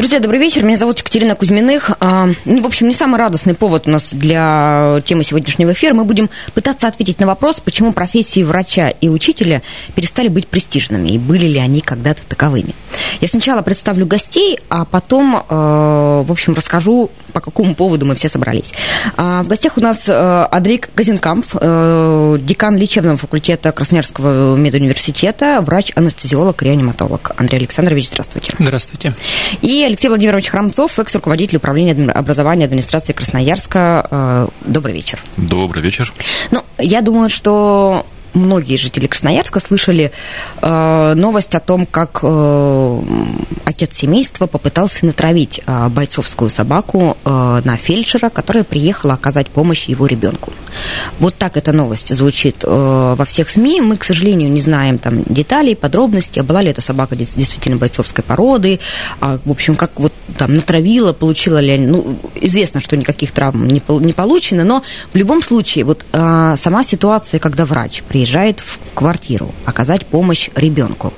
Друзья, добрый вечер. Меня зовут Екатерина Кузьминых. А, ну, в общем, не самый радостный повод у нас для темы сегодняшнего эфира. Мы будем пытаться ответить на вопрос, почему профессии врача и учителя перестали быть престижными, и были ли они когда-то таковыми. Я сначала представлю гостей, а потом, э, в общем, расскажу, по какому поводу мы все собрались. А, в гостях у нас э, Адрик Газенкамп, э, декан лечебного факультета Красноярского медуниверситета, врач-анестезиолог, реаниматолог. Андрей Александрович, здравствуйте. Здравствуйте. И Алексей Владимирович Храмцов, экс-руководитель управления образования администрации Красноярска. Добрый вечер. Добрый вечер. Ну, я думаю, что многие жители Красноярска слышали э, новость о том, как э, отец семейства попытался натравить э, бойцовскую собаку э, на фельдшера, которая приехала оказать помощь его ребенку. Вот так эта новость звучит э, во всех СМИ. Мы, к сожалению, не знаем там деталей, подробностей, была ли эта собака действительно бойцовской породы, э, в общем, как вот там натравила, получила ли, ну, известно, что никаких травм не, не получено, но в любом случае вот э, сама ситуация, когда врач при приезжает в квартиру оказать помощь ребенку.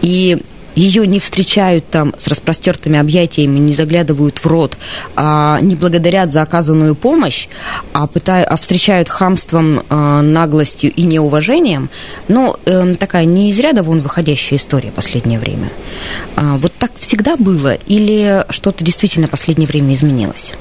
И ее не встречают там с распростертыми объятиями, не заглядывают в рот, а не благодарят за оказанную помощь, а, пытают, а встречают хамством, а, наглостью и неуважением, ну, э, такая не из ряда вон выходящая история последнее время. А, вот так всегда было или что-то действительно последнее время изменилось?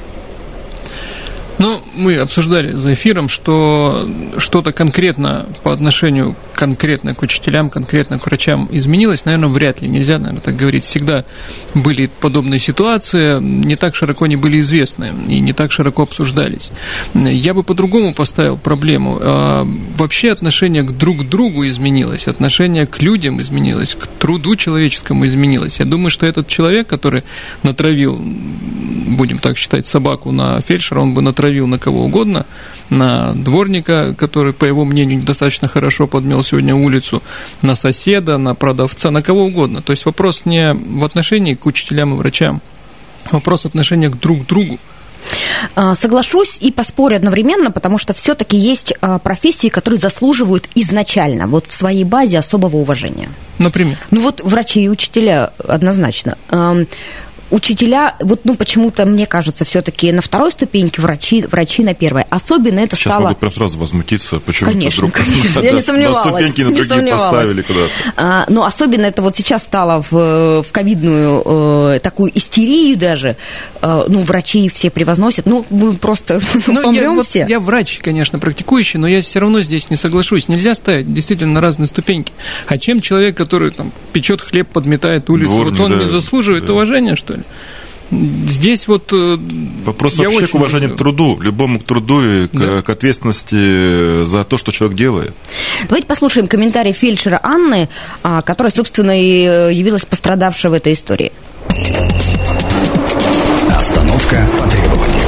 Ну, мы обсуждали за эфиром, что что-то конкретно по отношению конкретно к учителям, конкретно к врачам изменилось, наверное, вряд ли. Нельзя, наверное, так говорить. Всегда были подобные ситуации, не так широко не были известны и не так широко обсуждались. Я бы по-другому поставил проблему. А, вообще отношение к друг другу изменилось, отношение к людям изменилось, к труду человеческому изменилось. Я думаю, что этот человек, который натравил, будем так считать, собаку на фельдшера, он бы натравил натравил на кого угодно, на дворника, который, по его мнению, достаточно хорошо подмел сегодня улицу, на соседа, на продавца, на кого угодно. То есть вопрос не в отношении к учителям и врачам, вопрос отношения к друг другу. А, соглашусь и поспорю одновременно, потому что все-таки есть а, профессии, которые заслуживают изначально, вот в своей базе особого уважения. Например? Ну вот врачи и учителя однозначно учителя, вот, ну, почему-то, мне кажется, все-таки на второй ступеньке, врачи, врачи на первой. Особенно это Сейчас стало... могут прям сразу возмутиться, почему конечно, вдруг конечно, я не сомневалась. На ступеньки на другие поставили куда-то. А, но особенно это вот сейчас стало в, в ковидную э, такую истерию даже. Э, ну, врачи все превозносят. Ну, мы просто ну, помрем я, все. Вот, я врач, конечно, практикующий, но я все равно здесь не соглашусь. Нельзя ставить действительно на разные ступеньки. А чем человек, который там печет хлеб, подметает улицу, Дворник, вот он да, не заслуживает да. уважения, что ли? Здесь вот... Э, Вопрос вообще к уважению к труду, любому к труду и к, да. к ответственности за то, что человек делает. Давайте послушаем комментарий фельдшера Анны, а, которая, собственно, и э, явилась пострадавшей в этой истории. Остановка по требованию.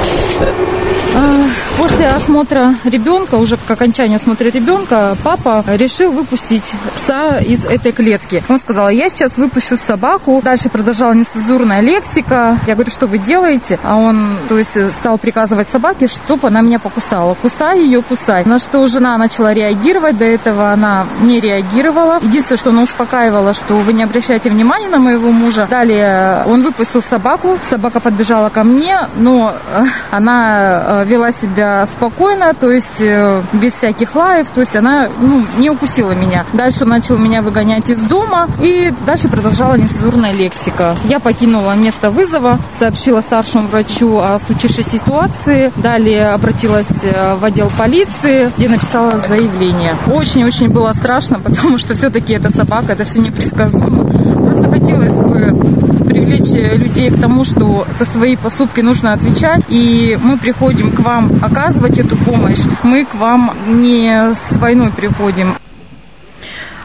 После осмотра ребенка, уже к окончанию осмотра ребенка, папа решил выпустить пса из этой клетки. Он сказал, я сейчас выпущу собаку. Дальше продолжала нецензурная лексика. Я говорю, что вы делаете? А он, то есть, стал приказывать собаке, чтобы она меня покусала. Кусай ее, кусай. На что жена начала реагировать. До этого она не реагировала. Единственное, что она успокаивала, что вы не обращайте внимания на моего мужа. Далее он выпустил собаку. Собака подбежала ко мне, но э, она э, вела себя спокойно, то есть э, без всяких лаев, то есть она ну, не укусила меня. Дальше начал меня выгонять из дома, и дальше продолжала нецензурная лексика. Я покинула место вызова, сообщила старшему врачу о случившейся ситуации, далее обратилась э, в отдел полиции, где написала заявление. Очень-очень было страшно, потому что все-таки это собака, это все непредсказуемо. Просто хотелось бы привлечь людей к тому, что за свои поступки нужно отвечать, и мы приходим к вам оказывать эту помощь, мы к вам не с войной приходим.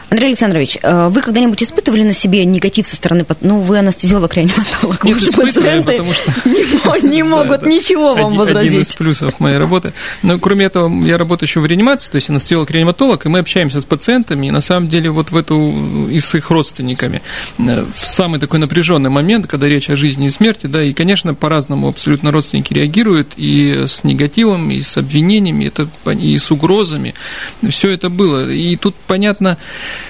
Андрей Александрович, э, вы когда-нибудь испытывали на себе негатив со стороны... Ну, вы анестезиолог, реаниматолог. Нет, испытываю, потому что... Не, не могут да, ничего вам один, возразить. Один из плюсов моей работы. Но, кроме этого, я работаю еще в реанимации, то есть анестезиолог-реаниматолог, и мы общаемся с пациентами, и на самом деле вот в эту... и с их родственниками. Э, в самый такой напряженный момент, когда речь о жизни и смерти, да, и, конечно, по-разному абсолютно родственники реагируют, и с негативом, и с обвинениями, это, и с угрозами. Все это было. И тут понятно,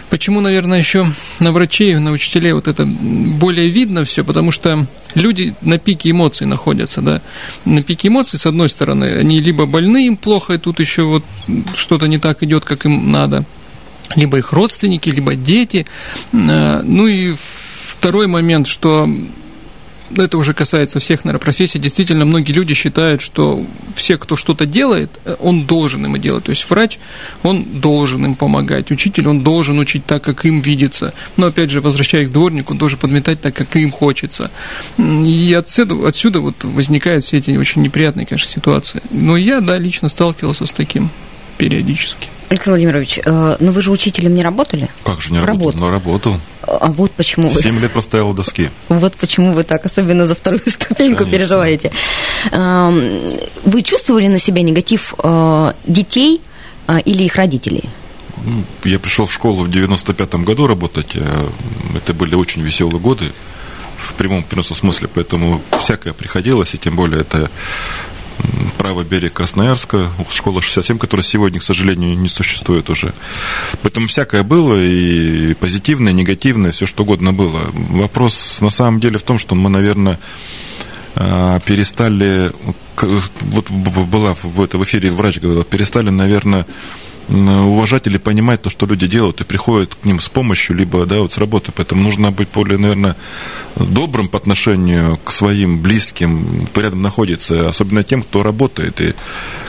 Почему, наверное, еще на врачей, на учителей вот это более видно все, потому что люди на пике эмоций находятся, да. На пике эмоций, с одной стороны, они либо больны, им плохо, и тут еще вот что-то не так идет, как им надо, либо их родственники, либо дети. Э, ну и второй момент, что это уже касается всех, наверное, профессий, действительно, многие люди считают, что все, кто что-то делает, э, он должен им делать. То есть врач, он должен им помогать, учитель, он должен учить так, как им видится. Но, опять же, возвращаясь к дворнику, он должен подметать так, как им хочется. И отсюда, отсюда вот возникают все эти очень неприятные, конечно, ситуации. Но я, да, лично сталкивался с таким периодически. Александр Владимирович, э, ну вы же учителем не работали? Как же не работал? Работал. Ну, работал. А вот почему вы... Семь лет простоял у доски. Вот почему вы так, особенно за вторую ступеньку Конечно. переживаете. Эм, вы чувствовали на себя негатив э, детей э, или их родителей? Ну, я пришел в школу в 95-м году работать. Это были очень веселые годы в прямом переносном смысле, поэтому всякое приходилось, и тем более это правый берег Красноярска, школа 67, которая сегодня, к сожалению, не существует уже. Поэтому всякое было, и позитивное, и негативное, все что угодно было. Вопрос на самом деле в том, что мы, наверное, а, перестали, вот была в, в эфире врач говорил, перестали, наверное, уважать или понимать то, что люди делают, и приходят к ним с помощью, либо да, вот с работы. Поэтому нужно быть более, наверное, добрым по отношению к своим близким, кто рядом находится, особенно тем, кто работает и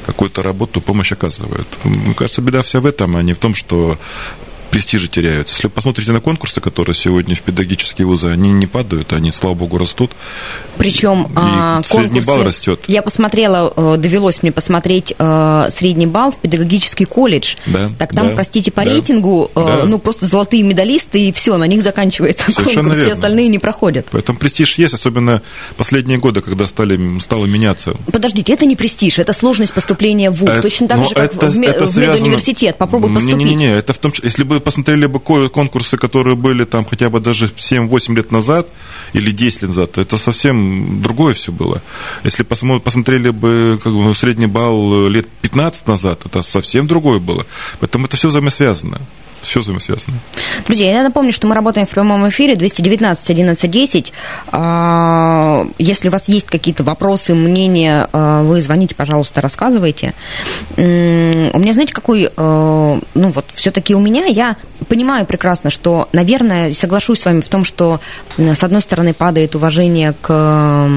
какую-то работу, помощь оказывает. Мне кажется, беда вся в этом, а не в том, что престижи теряются. Если вы посмотрите на конкурсы, которые сегодня в педагогические вузы, они не падают, они, слава богу, растут. Причем и а, средний балл растет. Я посмотрела, э, довелось мне посмотреть э, средний балл в педагогический колледж. Да, так там, да, простите, по да, рейтингу, э, да. ну, просто золотые медалисты, и все, на них заканчивается Совершенно конкурс, верно. все остальные не проходят. Поэтому престиж есть, особенно последние годы, когда стали, стало меняться. Подождите, это не престиж, это сложность поступления в ВУЗ, это, точно так же, как это, в, это в медуниверситет. Попробуй поступить. Не-не-не, это в том, если бы посмотрели бы конкурсы, которые были там хотя бы даже 7-8 лет назад или 10 лет назад, это совсем другое все было. Если посмотрели бы как бы, средний балл лет 15 назад, это совсем другое было. Поэтому это все взаимосвязано. Все взаимосвязано. Друзья, я напомню, что мы работаем в прямом эфире 219 11 10. Если у вас есть какие-то вопросы, мнения, а, вы звоните, пожалуйста, рассказывайте. У меня, знаете, какой, а, ну вот, все-таки у меня, я понимаю прекрасно, что, наверное, соглашусь с вами в том, что, с одной стороны, падает уважение к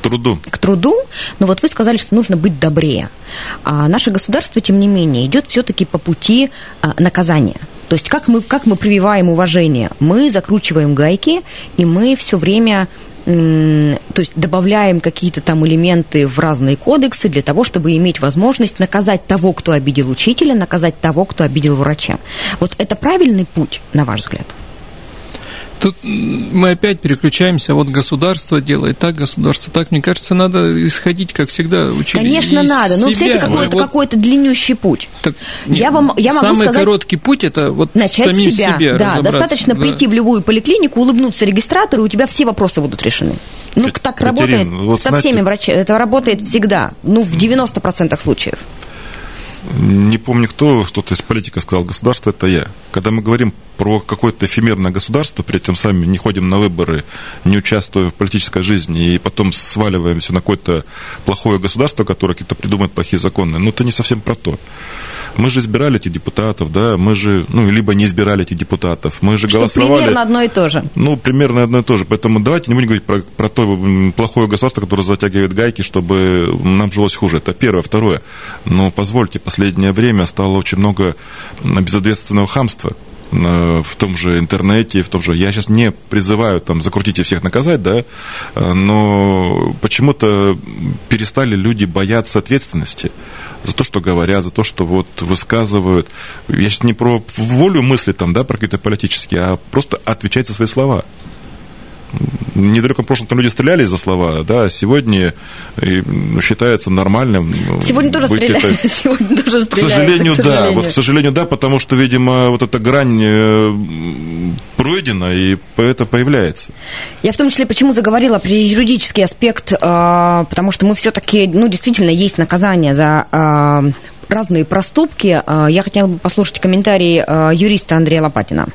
труду. К труду, но вот вы сказали, что нужно быть добрее. А наше государство, тем не менее, идет все-таки по пути а, наказания. То есть как мы, как мы прививаем уважение? Мы закручиваем гайки, и мы все время то есть добавляем какие-то там элементы в разные кодексы для того, чтобы иметь возможность наказать того, кто обидел учителя, наказать того, кто обидел врача. Вот это правильный путь, на ваш взгляд? Тут мы опять переключаемся, вот государство делает так, государство так. Мне кажется, надо исходить, как всегда, учили Конечно, надо. Но, ну, кстати, какой-то, вот, какой-то длиннющий путь. Так, я, вам, я могу самый сказать, короткий путь – это вот начать самим себя. себе Да, достаточно да. прийти в любую поликлинику, улыбнуться регистратору, и у тебя все вопросы будут решены. Ну, так Катерин, работает вот со знаете, всеми врачами. Это работает всегда. Ну, в 90% случаев не помню кто, кто-то из политиков сказал, государство это я. Когда мы говорим про какое-то эфемерное государство, при этом сами не ходим на выборы, не участвуем в политической жизни и потом сваливаемся на какое-то плохое государство, которое какие-то придумает плохие законы, ну это не совсем про то. Мы же избирали этих депутатов, да, мы же, ну, либо не избирали этих депутатов, мы же Что голосовали. примерно одно и то же. Ну, примерно одно и то же. Поэтому давайте не будем говорить про, про то плохое государство, которое затягивает гайки, чтобы нам жилось хуже. Это первое. Второе. Но позвольте, последнее время стало очень много безответственного хамства в том же интернете, в том же... Я сейчас не призываю там закрутить и всех наказать, да, но почему-то перестали люди бояться ответственности за то, что говорят, за то, что вот высказывают. Я сейчас не про волю мысли там, да, про какие-то политические, а просто отвечать за свои слова недалеком прошлом там люди стреляли за слова, да, а сегодня ну, считается нормальным. Сегодня тоже стреляют. Это... Сегодня тоже стреляют. К сожалению, к сожалению, да. Вот, к сожалению, да, потому что, видимо, вот эта грань э, пройдена, и это появляется. Я в том числе почему заговорила про юридический аспект, потому что мы все-таки, ну, действительно, есть наказание за разные проступки. Я хотела бы послушать комментарий юриста Андрея Лопатина.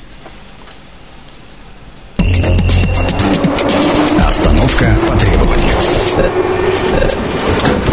Остановка по требованию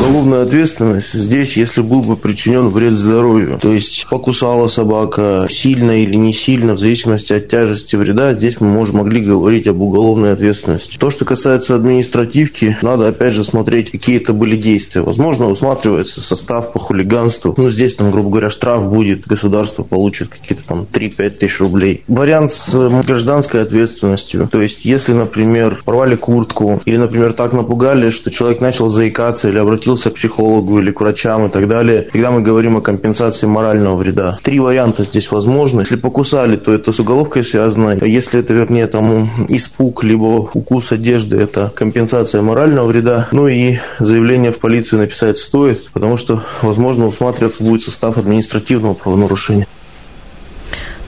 уголовная ответственность здесь, если был бы причинен вред здоровью. То есть покусала собака сильно или не сильно, в зависимости от тяжести вреда, здесь мы можем, могли говорить об уголовной ответственности. То, что касается административки, надо опять же смотреть, какие это были действия. Возможно, усматривается состав по хулиганству. Ну, здесь там, грубо говоря, штраф будет, государство получит какие-то там 3-5 тысяч рублей. Вариант с гражданской ответственностью. То есть, если, например, порвали куртку, или, например, так напугали, что человек начал заикаться или обратился обратился к психологу или к врачам и так далее, когда мы говорим о компенсации морального вреда. Три варианта здесь возможны. Если покусали, то это с уголовкой связано. Если это, вернее, там испуг, либо укус одежды, это компенсация морального вреда. Ну и заявление в полицию написать стоит, потому что, возможно, усматриваться будет состав административного правонарушения.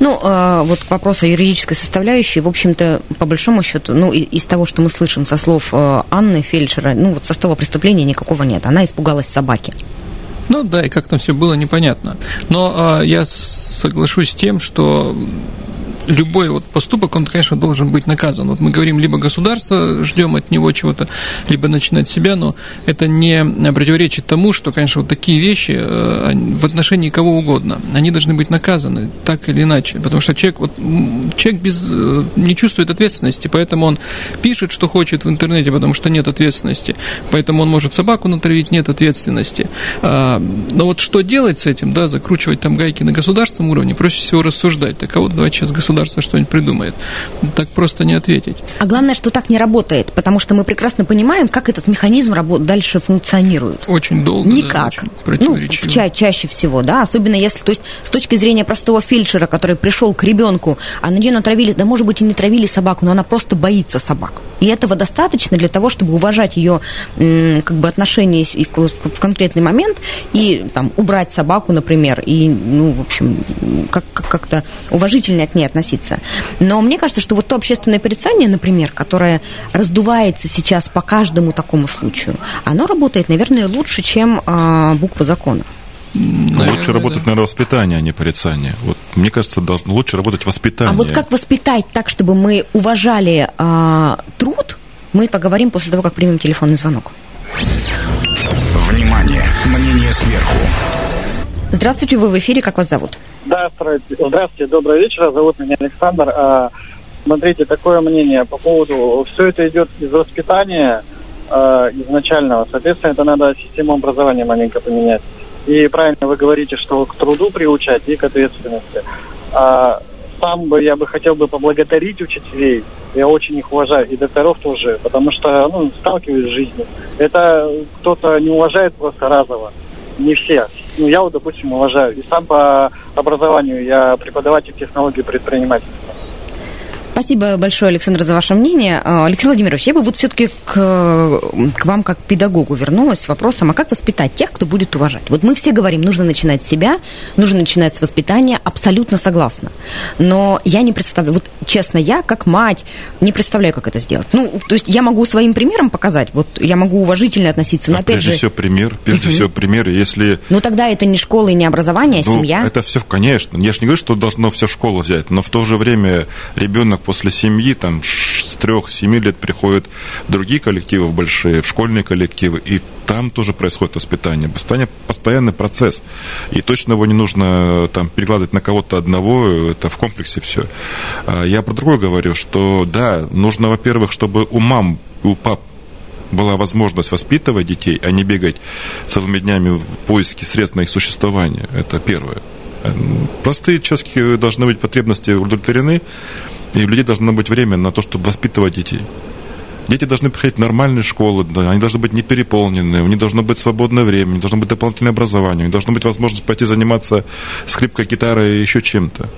Ну, э, вот к вопросу юридической составляющей, в общем-то, по большому счету, ну, из того, что мы слышим со слов э, Анны Фельдшера, ну, вот состава преступления никакого нет. Она испугалась собаки. Ну да, и как там все было непонятно. Но э, я соглашусь с тем, что любой вот поступок, он, конечно, должен быть наказан. Вот мы говорим, либо государство, ждем от него чего-то, либо начинать себя, но это не противоречит тому, что, конечно, вот такие вещи э, в отношении кого угодно, они должны быть наказаны так или иначе, потому что человек, вот, человек без, э, не чувствует ответственности, поэтому он пишет, что хочет в интернете, потому что нет ответственности, поэтому он может собаку натравить, нет ответственности. А, но вот что делать с этим, да, закручивать там гайки на государственном уровне, проще всего рассуждать. Так а вот давайте сейчас государство государство что-нибудь придумает. Так просто не ответить. А главное, что так не работает, потому что мы прекрасно понимаем, как этот механизм дальше функционирует. Очень долго. Никак. Да, ну, ча- чаще всего, да, особенно если, то есть с точки зрения простого фельдшера, который пришел к ребенку, а на нее натравили, да, может быть, и не травили собаку, но она просто боится собак. И этого достаточно для того, чтобы уважать ее как бы отношения в конкретный момент и там убрать собаку, например, и, ну, в общем, как- как-то уважительнее к ней относиться. Но мне кажется, что вот то общественное порицание, например, которое раздувается сейчас по каждому такому случаю, оно работает, наверное, лучше, чем э, буква закона. Наверное, лучше работать, да. наверное, воспитание, а не порицание. Вот, мне кажется, должно лучше работать воспитание. А вот как воспитать так, чтобы мы уважали э, труд, мы поговорим после того, как примем телефонный звонок. Внимание! Мнение сверху. Здравствуйте, вы в эфире, как вас зовут? Да, здравствуйте, здравствуйте, добрый вечер, зовут меня Александр. А, смотрите, такое мнение по поводу, все это идет из воспитания а, изначального, соответственно, это надо систему образования маленько поменять. И правильно вы говорите, что к труду приучать и к ответственности. А, сам бы я бы хотел бы поблагодарить учителей. Я очень их уважаю, и докторов тоже, потому что ну, сталкиваюсь с жизнью. Это кто-то не уважает просто разово. Не все ну, я вот, допустим, уважаю. И сам по образованию я преподаватель технологии предпринимательства. Спасибо большое, Александр, за ваше мнение. А, Алексей Владимирович, я бы вот все-таки к, к вам как педагогу вернулась с вопросом, а как воспитать тех, кто будет уважать? Вот мы все говорим, нужно начинать с себя, нужно начинать с воспитания, абсолютно согласна. Но я не представляю, вот честно, я как мать не представляю, как это сделать. Ну, то есть я могу своим примером показать, вот я могу уважительно относиться, но а опять прежде же... всего пример, прежде угу. всего пример, если... Ну тогда это не школа и не образование, а ну, семья. это все, конечно. Я же не говорю, что должно все школа взять, но в то же время ребенок после семьи, там, с трех-семи лет приходят другие коллективы большие, в школьные коллективы, и там тоже происходит воспитание. Воспитание – постоянный процесс, и точно его не нужно там перекладывать на кого-то одного, это в комплексе все. А я про другое говорю, что да, нужно, во-первых, чтобы у мам, у пап была возможность воспитывать детей, а не бегать целыми днями в поиске средств на их существование. Это первое. Простые человеческие должны быть потребности удовлетворены, и у людей должно быть время на то, чтобы воспитывать детей. Дети должны приходить в нормальные школы, они должны быть не переполнены, у них должно быть свободное время, у них должно быть дополнительное образование, у них должна быть возможность пойти заниматься скрипкой, гитарой и еще чем-то.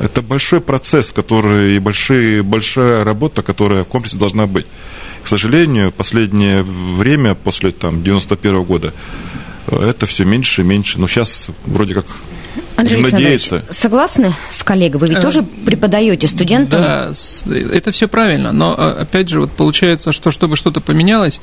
Это большой процесс, который и большие, большая работа, которая в комплексе должна быть. К сожалению, последнее время, после там, 91 года, это все меньше и меньше. Но сейчас вроде как Андрей надеяться. согласны с коллегой? Вы ведь э, тоже преподаете студентам? Да, это все правильно, но а, опять же, вот получается, что чтобы что-то поменялось,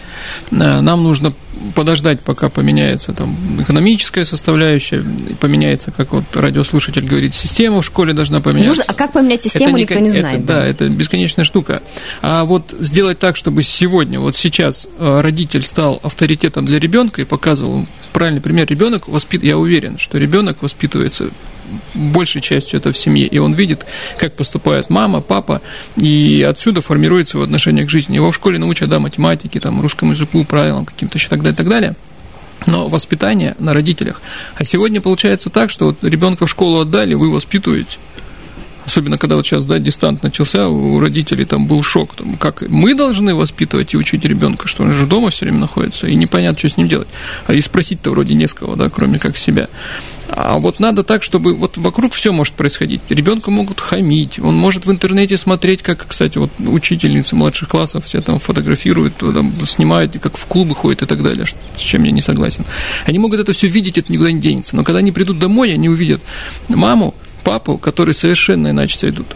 э, нам нужно подождать, пока поменяется там экономическая составляющая, поменяется, как вот радиослушатель говорит, система в школе должна поменяться. Нужно, а как поменять систему, это никто не знает. Это, да, это бесконечная штука. А вот сделать так, чтобы сегодня, вот сейчас э, родитель стал авторитетом для ребенка и показывал правильный пример, ребенок воспит, я уверен, что ребенок воспитывается большей частью это в семье, и он видит, как поступает мама, папа, и отсюда формируется его отношение к жизни. Его в школе научат, да, математике, там, русскому языку, правилам каким-то еще так далее, так далее. Но воспитание на родителях. А сегодня получается так, что вот ребенка в школу отдали, вы воспитываете, Особенно, когда вот сейчас, да, дистант начался, у родителей там был шок. Там, как мы должны воспитывать и учить ребенка, что он же дома все время находится, и непонятно, что с ним делать. А и спросить-то вроде не с кого, да, кроме как себя. А вот надо так, чтобы вот вокруг все может происходить. Ребенка могут хамить, он может в интернете смотреть, как, кстати, вот учительницы младших классов все там фотографируют, там, снимают, как в клубы ходят и так далее, с чем я не согласен. Они могут это все видеть, это никуда не денется. Но когда они придут домой, они увидят маму, папу, которые совершенно иначе себя ведут.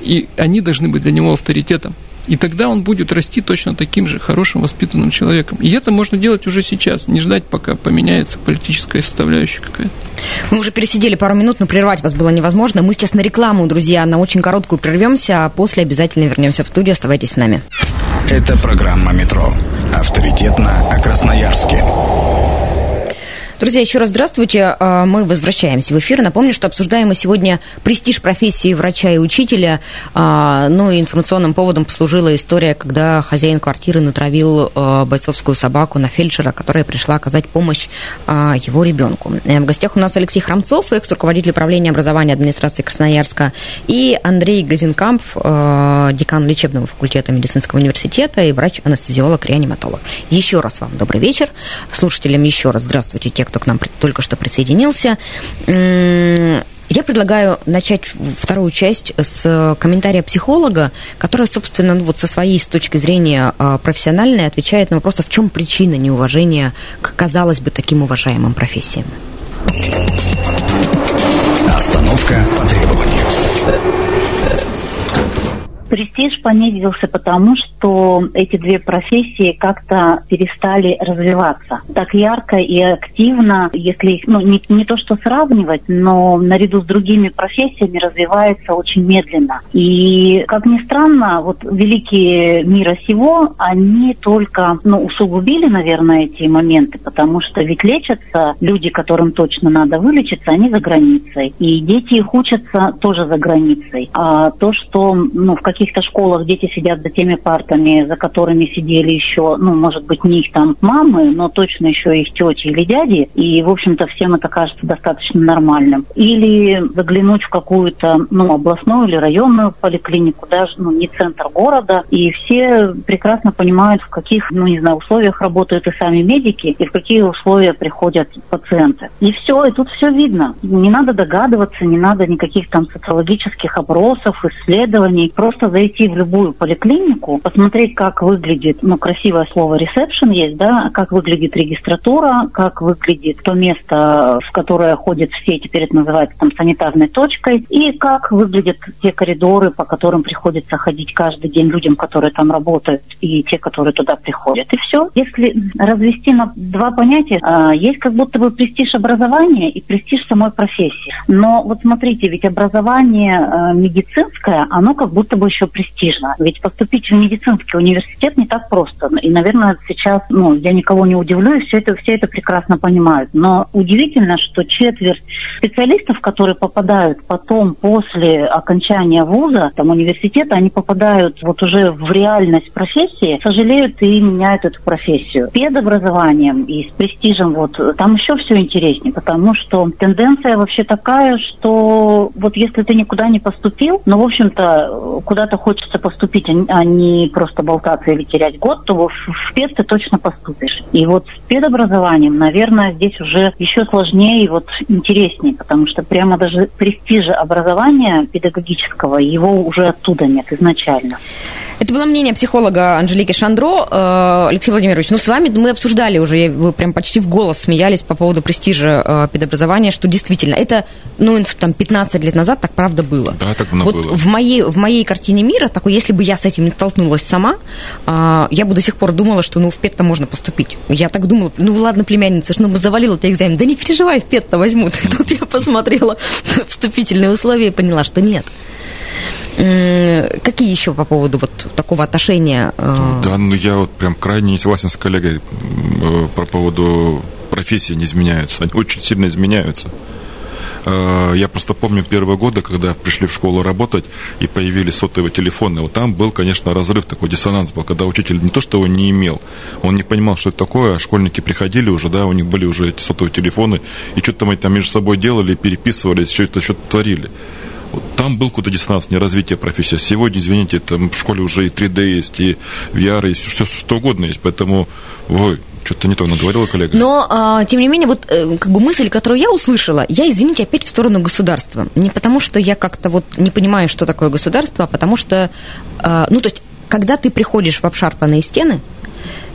И они должны быть для него авторитетом. И тогда он будет расти точно таким же хорошим, воспитанным человеком. И это можно делать уже сейчас, не ждать, пока поменяется политическая составляющая какая-то. Мы уже пересидели пару минут, но прервать вас было невозможно. Мы сейчас на рекламу, друзья, на очень короткую прервемся, а после обязательно вернемся в студию. Оставайтесь с нами. Это программа «Метро». Авторитетно о Красноярске. Друзья, еще раз здравствуйте. А, мы возвращаемся в эфир. Напомню, что обсуждаем мы сегодня престиж профессии врача и учителя. А, ну и информационным поводом послужила история, когда хозяин квартиры натравил а, бойцовскую собаку на фельдшера, которая пришла оказать помощь его ребенку. Э, в гостях у нас Алексей Храмцов, экс-руководитель управления образования администрации Красноярска, и Андрей Газенкамп, декан лечебного факультета медицинского университета и врач-анестезиолог-реаниматолог. Еще раз вам добрый вечер. Слушателям еще раз здравствуйте, те, кто к нам только что присоединился. Я предлагаю начать вторую часть с комментария психолога, который, собственно, ну, вот со своей с точки зрения а, профессиональной отвечает на вопрос, а в чем причина неуважения к, казалось бы, таким уважаемым профессиям. Остановка по требованию. Престиж понизился потому, что эти две профессии как-то перестали развиваться. Так ярко и активно, если их, ну, не, не то что сравнивать, но наряду с другими профессиями развивается очень медленно. И, как ни странно, вот великие мира сего, они только, ну, усугубили, наверное, эти моменты, потому что ведь лечатся люди, которым точно надо вылечиться, они за границей. И дети их учатся тоже за границей. А то, что, ну, в каких каких-то школах дети сидят за теми партами, за которыми сидели еще, ну, может быть, не их там мамы, но точно еще их тети или дяди, и, в общем-то, всем это кажется достаточно нормальным. Или заглянуть в какую-то, ну, областную или районную поликлинику, даже, ну, не центр города, и все прекрасно понимают, в каких, ну, не знаю, условиях работают и сами медики, и в какие условия приходят пациенты. И все, и тут все видно. Не надо догадываться, не надо никаких там социологических опросов, исследований. Просто зайти в любую поликлинику, посмотреть, как выглядит, ну, красивое слово ресепшн есть, да, как выглядит регистратура, как выглядит то место, в которое ходят все, теперь это называется там санитарной точкой, и как выглядят те коридоры, по которым приходится ходить каждый день людям, которые там работают, и те, которые туда приходят. И все. Если развести на два понятия, а, есть как будто бы престиж образования и престиж самой профессии. Но вот смотрите, ведь образование а, медицинское, оно как будто бы еще престижно. Ведь поступить в медицинский университет не так просто. И, наверное, сейчас, ну, я никого не удивлю, и все это, все это прекрасно понимают. Но удивительно, что четверть специалистов, которые попадают потом после окончания вуза, там университета, они попадают вот уже в реальность профессии, сожалеют и меняют эту профессию. Педобразованием и с престижем вот там еще все интереснее, потому что тенденция вообще такая, что вот если ты никуда не поступил, ну, в общем-то, куда-то хочется поступить, а не просто болтаться или терять год, то в спец ты точно поступишь. И вот с педобразованием, наверное, здесь уже еще сложнее и вот интереснее, потому что прямо даже престижа образования педагогического, его уже оттуда нет изначально. Это было мнение психолога Анжелики Шандро. Э, Алексей Владимирович, ну с вами мы обсуждали уже, вы прям почти в голос смеялись по поводу престижа э, педобразования, что действительно, это, ну, там, 15 лет назад так правда было. Да, так оно вот было. В моей, в моей картине мира, такой, если бы я с этим не столкнулась сама, э, я бы до сих пор думала, что, ну, в пед-то можно поступить. Я так думала, ну, ладно, племянница, ну, завалила ты экзамен. Да не переживай, в пед-то возьмут. И тут я посмотрела вступительные условия и поняла, что нет. Какие еще по поводу вот такого отношения? э, Да, ну я вот прям крайне не согласен с коллегой э, по поводу профессии не изменяются. Они очень сильно изменяются. Э, Я просто помню первые годы, когда пришли в школу работать и появились сотовые телефоны. Вот там был, конечно, разрыв, такой диссонанс был, когда учитель не то, что его не имел, он не понимал, что это такое, а школьники приходили уже, да, у них были уже эти сотовые телефоны, и что-то мы там между собой делали, переписывались, что-то что-то творили. Там был какой-то диссонанс, не развитие профессии. Сегодня, извините, там в школе уже и 3D есть, и VR, и все что угодно есть. Поэтому, ой, что-то не то наговорила коллега. Но, а, тем не менее, вот э, как бы мысль, которую я услышала, я, извините, опять в сторону государства. Не потому, что я как-то вот не понимаю, что такое государство, а потому что, а, ну, то есть, когда ты приходишь в обшарпанные стены,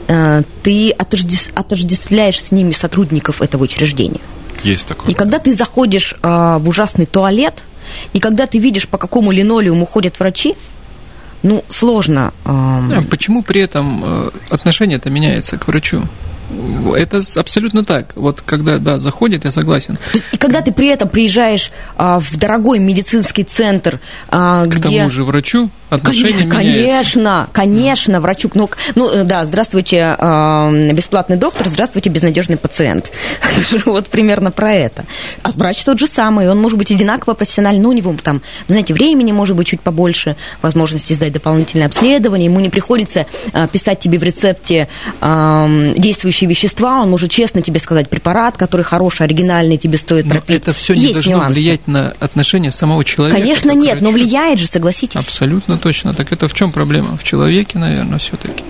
э, ты отождес- отождествляешь с ними сотрудников этого учреждения. Есть такое. И когда ты заходишь а, в ужасный туалет, и когда ты видишь, по какому линолеуму ходят врачи, ну, сложно. А почему при этом э, отношение-то меняется к врачу? Это абсолютно так. Вот когда, да, заходит, я согласен. То есть, и когда ты при этом приезжаешь а, в дорогой медицинский центр, а, К где... тому же врачу отношение Конечно, меняется. конечно, конечно, врачу. Ну, ну, э, да, здравствуйте, бесплатный доктор, здравствуйте, безнадежный пациент. Вот примерно про это. А врач тот же самый, он может быть одинаково профессиональный, но у него там, знаете, времени может быть чуть побольше, возможности сдать дополнительное обследование, ему не приходится э, писать тебе в рецепте действующие вещества, он может честно тебе сказать препарат, который хороший, оригинальный, тебе стоит Но пропить. это все не Есть должно нюансы. влиять на отношение самого человека. Конечно, нет, но врачу. влияет же, согласитесь. Абсолютно точно. Так это в чем проблема? В человеке, наверное, все-таки.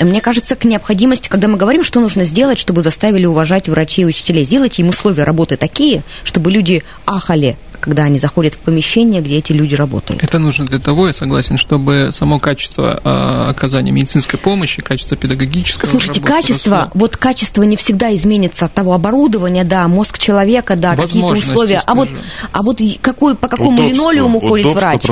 Мне кажется, к необходимости, когда мы говорим, что нужно сделать, чтобы заставили уважать врачей и учителей, сделайте им условия работы такие, чтобы люди ахали, когда они заходят в помещение, где эти люди работают. Это нужно для того, я согласен, чтобы само качество а, оказания медицинской помощи, качество педагогического Слушайте, работы качество, росло. вот качество не всегда изменится от того оборудования, да, мозг человека, да, какие-то условия. А вот, а вот какой, по какому Удобство, линолеуму ходит врач?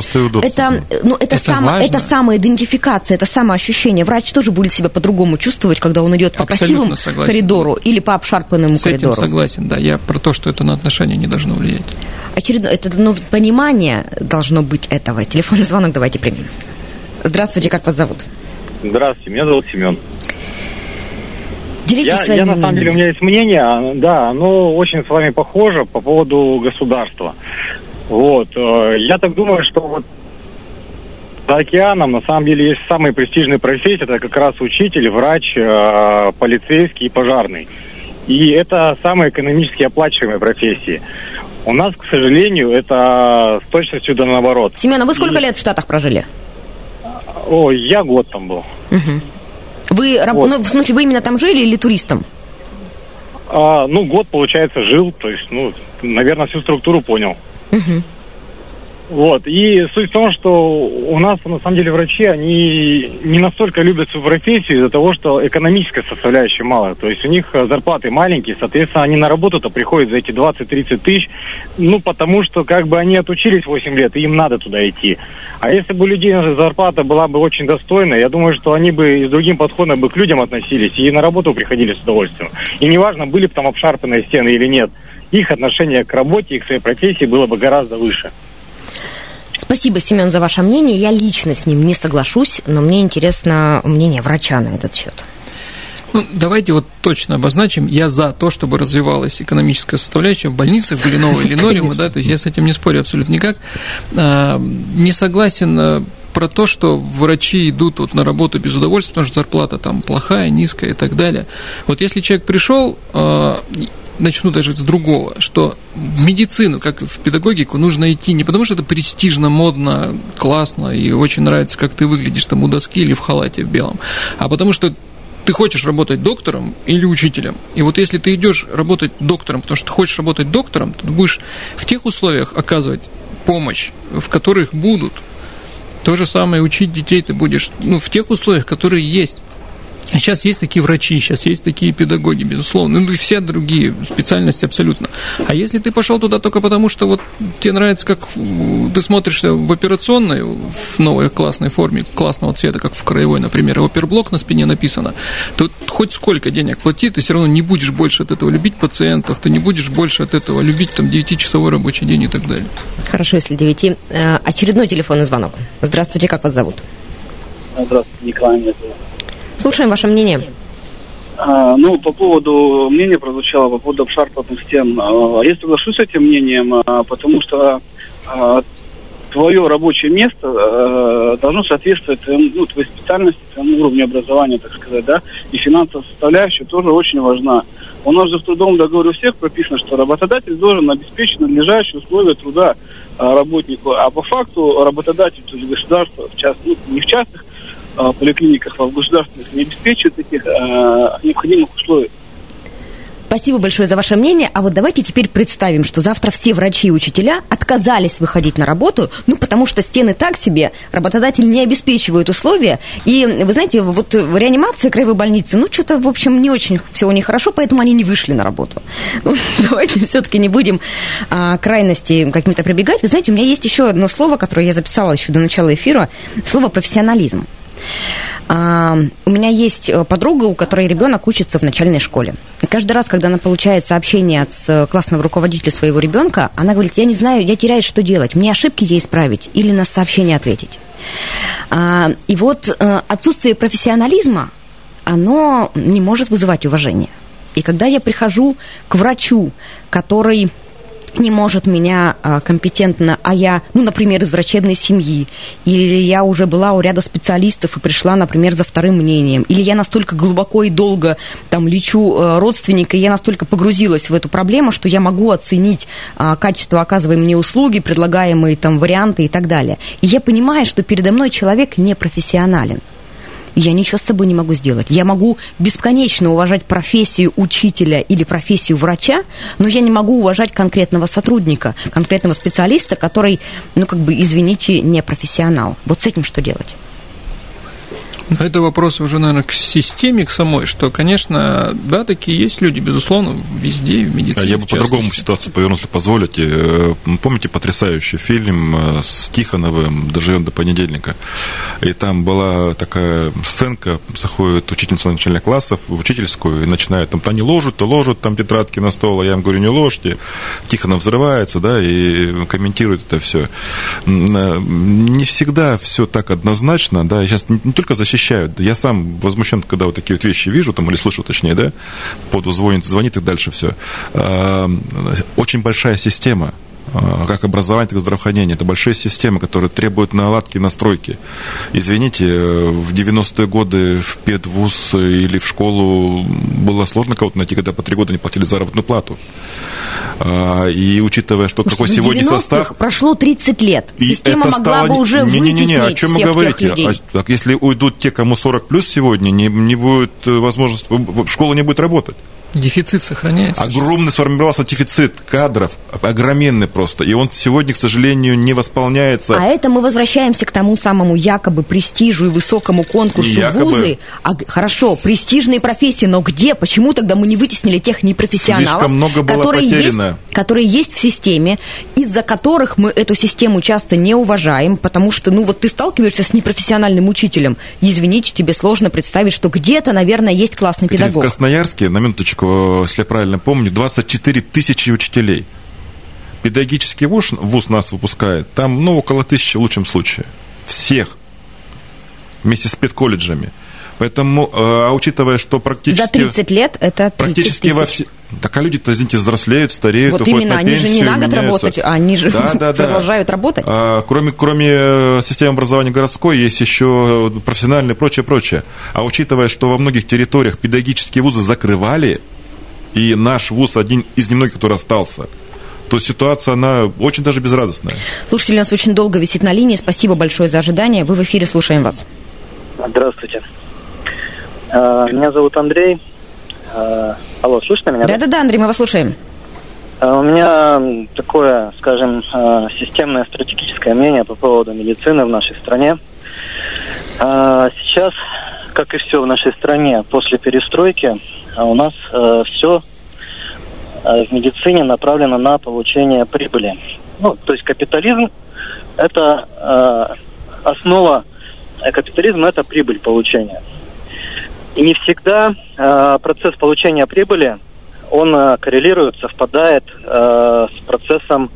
это, ну, это, Это само, важно. это самоидентификация, это самоощущение. Врач тоже будет себя по-другому чувствовать, когда он идет по Абсолютно красивому согласен. коридору или по обшарпанному С этим коридору. согласен, да. Я про то, что это на отношения не должно влиять. Очередное, это ну, понимание должно быть этого. Телефонный звонок давайте примем. Здравствуйте, как вас зовут? Здравствуйте, меня зовут Семен. Делитесь Я, своим я на самом деле, у меня есть мнение, а, да, оно очень с вами похоже по поводу государства. Вот, э, я так думаю, что вот за океаном на самом деле есть самые престижные профессии, это как раз учитель, врач, э, полицейский и пожарный. И это самые экономически оплачиваемые профессии. У нас, к сожалению, это с точностью да наоборот. Семен, а вы сколько И- лет в Штатах прожили? О, я год там был. Вы, раб- Вот. ну, в смысле, вы именно там жили или туристом? А, ну, год, получается, жил, то есть, ну, наверное, всю структуру понял. Вот, и суть в том, что у нас, на самом деле, врачи, они не настолько любят свою профессию из-за того, что экономическая составляющая мало. То есть у них э, зарплаты маленькие, соответственно, они на работу-то приходят за эти 20-30 тысяч, ну, потому что, как бы, они отучились 8 лет, и им надо туда идти. А если бы у людей зарплата была бы очень достойная, я думаю, что они бы и с другим подходом бы к людям относились, и на работу приходили с удовольствием. И неважно, были бы там обшарпанные стены или нет, их отношение к работе и к своей профессии было бы гораздо выше. Спасибо, Семен, за ваше мнение. Я лично с ним не соглашусь, но мне интересно мнение врача на этот счет. Ну, давайте вот точно обозначим. Я за то, чтобы развивалась экономическая составляющая. В больницах были новые линолеумы, да, то есть я с этим не спорю абсолютно никак. А, не согласен э, про то, что врачи идут вот на работу без удовольствия, потому что зарплата там плохая, низкая и так далее. Вот если человек пришел, а, начну даже с другого, что в медицину, как в педагогику, нужно идти не потому, что это престижно, модно, классно и очень нравится, как ты выглядишь там у доски или в халате в белом, а потому что ты хочешь работать доктором или учителем. И вот если ты идешь работать доктором, потому что ты хочешь работать доктором, то ты будешь в тех условиях оказывать помощь, в которых будут. То же самое учить детей ты будешь ну, в тех условиях, которые есть. Сейчас есть такие врачи, сейчас есть такие педагоги, безусловно, ну и все другие специальности абсолютно. А если ты пошел туда только потому, что вот тебе нравится, как ты смотришься в операционной, в новой классной форме, классного цвета, как в краевой, например, оперблок на спине написано, то хоть сколько денег плати, ты все равно не будешь больше от этого любить пациентов, ты не будешь больше от этого любить там 9-часовой рабочий день и так далее. Хорошо, если 9. Э, очередной телефонный звонок. Здравствуйте, как вас зовут? Здравствуйте, Николай меня зовут. Слушаем ваше мнение. А, ну, по поводу мнения прозвучало, по поводу обшарпанных стен. А, я соглашусь с этим мнением, а, потому что а, твое рабочее место а, должно соответствовать ну, твоей специальности, твоему уровню образования, так сказать, да, и финансовая составляющая тоже очень важна. У нас же в трудовом договоре у всех прописано, что работодатель должен обеспечить надлежащие условия труда а, работнику, а по факту работодатель, то есть государство, в част, ну, не в частных Э, поликлиниках, в государственных не обеспечивают этих э, необходимых условий. Спасибо большое за ваше мнение. А вот давайте теперь представим, что завтра все врачи и учителя отказались выходить на работу, ну, потому что стены так себе, работодатель не обеспечивает условия. И, вы знаете, вот в реанимации краевой больницы, ну, что-то, в общем, не очень всего нехорошо, поэтому они не вышли на работу. Ну, давайте все-таки не будем а, крайности каким-то прибегать. Вы знаете, у меня есть еще одно слово, которое я записала еще до начала эфира, слово профессионализм. А, у меня есть э, подруга, у которой ребенок учится в начальной школе. И каждый раз, когда она получает сообщение от э, классного руководителя своего ребенка, она говорит, я не знаю, я теряю, что делать, мне ошибки ей исправить или на сообщение ответить. А, и вот э, отсутствие профессионализма, оно не может вызывать уважение. И когда я прихожу к врачу, который не может меня а, компетентно, а я, ну, например, из врачебной семьи, или я уже была у ряда специалистов и пришла, например, за вторым мнением, или я настолько глубоко и долго там лечу а, родственника, и я настолько погрузилась в эту проблему, что я могу оценить а, качество оказываемой мне услуги, предлагаемые там варианты и так далее. И я понимаю, что передо мной человек не профессионален я ничего с собой не могу сделать. Я могу бесконечно уважать профессию учителя или профессию врача, но я не могу уважать конкретного сотрудника, конкретного специалиста, который, ну, как бы, извините, не профессионал. Вот с этим что делать? Это вопрос уже, наверное, к системе, к самой, что, конечно, да, такие есть люди, безусловно, везде, в медицине. А я бы по-другому ситуацию повернул, если позволите. Э, помните потрясающий фильм э, с Тихоновым «Доживем до понедельника»? И там была такая сценка, заходит учительница начальных классов в учительскую и начинает там, они ложат, то ложат там тетрадки на стол, а я им говорю, не ложьте. Тихонов взрывается, да, и комментирует это все. Э, не всегда все так однозначно, да, сейчас не только защищать защищают. Я сам возмущен, когда вот такие вот вещи вижу, там, или слышу, точнее, да, поду звонит, звонит и дальше все. А, очень большая система как образование, так и здравоохранение. Это большие системы, которые требуют наладки, настройки. Извините, в 90-е годы в педвуз или в школу было сложно кого-то найти, когда по три года не платили заработную плату. А, и учитывая, что Слушайте, какой сегодня состав... прошло 30 лет. Система могла стало... бы уже не, не, не, не, о чем вы говорите? А, так, если уйдут те, кому 40 плюс сегодня, не, не будет э, возможности, школа не будет работать. Дефицит сохраняется. Огромный сформировался дефицит кадров, огроменный просто. И он сегодня, к сожалению, не восполняется. А это мы возвращаемся к тому самому якобы престижу и высокому конкурсу якобы... вузы. А, хорошо, престижные профессии, но где? Почему тогда мы не вытеснили тех непрофессионалов, Слишком много было которые, есть, которые есть в системе, из-за которых мы эту систему часто не уважаем, потому что, ну вот ты сталкиваешься с непрофессиональным учителем, извините, тебе сложно представить, что где-то, наверное, есть классный педагог. В Красноярске, на минуточку, если я правильно помню, 24 тысячи учителей. Педагогический вуз, вуз нас выпускает, там, ну, около тысячи в лучшем случае. Всех. Вместе с педколледжами. Поэтому, а учитывая, что практически... За 30 лет это 30 Практически во все... Так а люди-то, извините, взрослеют, стареют, Вот уходят именно, на они же пенсию, не на год меняются. работать, а они же Да, да, да. продолжают работать. А, кроме, кроме э, системы образования городской, есть еще профессиональные и прочее, прочее. А учитывая, что во многих территориях педагогические вузы закрывали, и наш вуз один из немногих, который остался, то ситуация, она очень даже безрадостная. Слушатель у нас очень долго висит на линии. Спасибо большое за ожидание. Вы в эфире, слушаем вас. Здравствуйте. А, Меня зовут Андрей. А, Алло, слышно меня? Да-да-да, Андрей, мы вас слушаем. А, У меня такое, скажем, системное стратегическое мнение по поводу медицины в нашей стране. Сейчас, как и все в нашей стране, после перестройки, а, у нас все в медицине направлено на получение прибыли. Ну, то есть капитализм – это а, основа э, капитализма – это прибыль получения. И не всегда э, процесс получения прибыли, он э, коррелирует, совпадает э, с процессом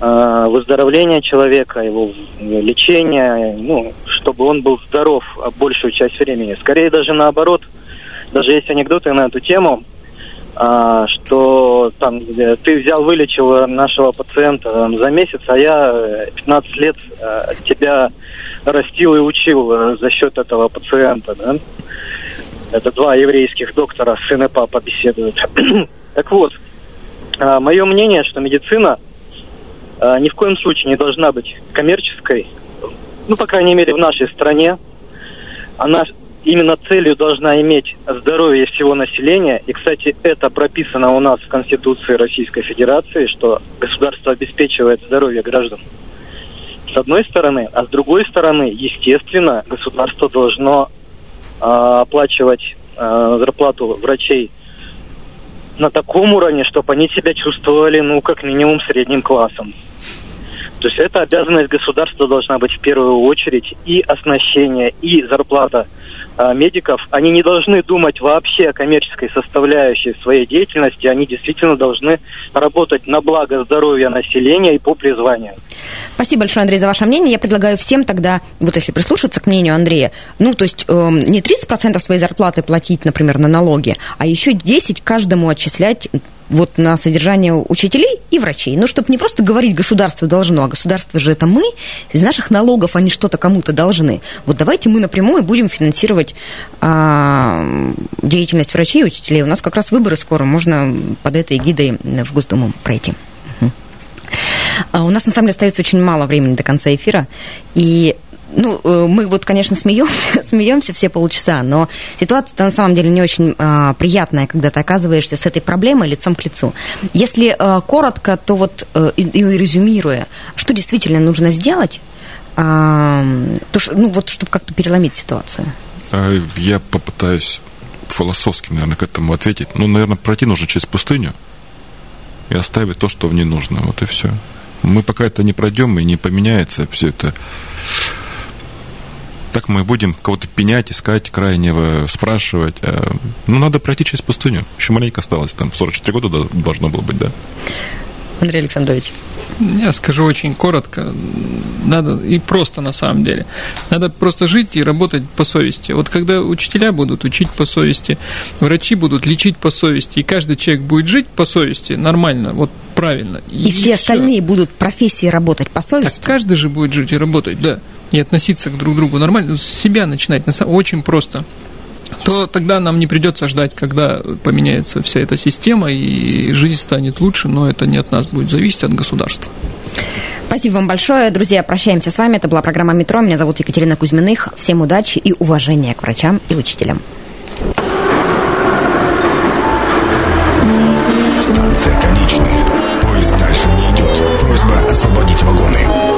э, выздоровления человека, его э, лечения, ну, чтобы он был здоров а, большую часть времени. Скорее даже наоборот, даже есть анекдоты на эту тему, а, что там э, ты взял, вылечил нашего пациента там, за месяц, а я э, 15 лет э, тебя растил и учил э, за счет этого пациента, да? Это два еврейских доктора, сын и папа беседуют. так вот, а, мое мнение, что медицина ни в коем случае не должна быть коммерческой, ну, по крайней мере, в нашей стране. Она именно целью должна иметь здоровье всего населения. И, кстати, это прописано у нас в Конституции Российской Федерации, что государство обеспечивает здоровье граждан. С одной стороны, а с другой стороны, естественно, государство должно а, оплачивать а, зарплату врачей на таком уровне, чтобы они себя чувствовали, ну, как минимум, средним классом. То есть это обязанность государства должна быть в первую очередь и оснащение, и зарплата медиков. Они не должны думать вообще о коммерческой составляющей своей деятельности, они действительно должны работать на благо здоровья населения и по призванию. Спасибо большое, Андрей, за ваше мнение. Я предлагаю всем тогда, вот если прислушаться к мнению Андрея, ну, то есть э, не 30% своей зарплаты платить, например, на налоги, а еще 10 каждому отчислять вот на содержание учителей и врачей. Ну, чтобы не просто говорить, государство должно, а государство же это мы, из наших налогов они что-то кому-то должны. Вот давайте мы напрямую будем финансировать а, деятельность врачей и учителей. У нас как раз выборы скоро, можно под этой эгидой в Госдуму пройти. А У нас, на самом деле, остается очень мало времени до конца эфира, и ну, э, мы вот, конечно, смеемся, смеемся все полчаса, но ситуация на самом деле не очень а, приятная, когда ты оказываешься с этой проблемой лицом к лицу. Если а, коротко, то вот а, и, и резюмируя, что действительно нужно сделать, а, то, ну вот, чтобы как-то переломить ситуацию. А Я попытаюсь философски, наверное, к этому ответить. Ну, наверное, пройти нужно через пустыню и оставить то, что в ней нужно. Вот и все. Мы пока это не пройдем и не поменяется все это. Так мы будем кого-то пенять, искать крайнего, спрашивать. А, Ну, надо пройти через пустыню. Еще маленько осталось, там 44 года до- должно было быть, да? Андрей Александрович. Я скажу очень коротко. Надо и просто на самом деле. Надо просто жить и работать по совести. Вот когда учителя будут учить по совести, врачи будут лечить по совести, и каждый человек будет жить по совести нормально, вот правильно. И, все всё. остальные будут профессии работать по совести. Так каждый же будет жить и работать, да. И относиться к друг другу нормально, с себя начинать, очень просто. То тогда нам не придется ждать, когда поменяется вся эта система и жизнь станет лучше, но это не от нас будет зависеть, от государства. Спасибо вам большое. Друзья, прощаемся с вами. Это была программа «Метро». Меня зовут Екатерина Кузьминых. Всем удачи и уважения к врачам и учителям. Станция конечная. Поезд дальше не идет. Просьба освободить вагоны.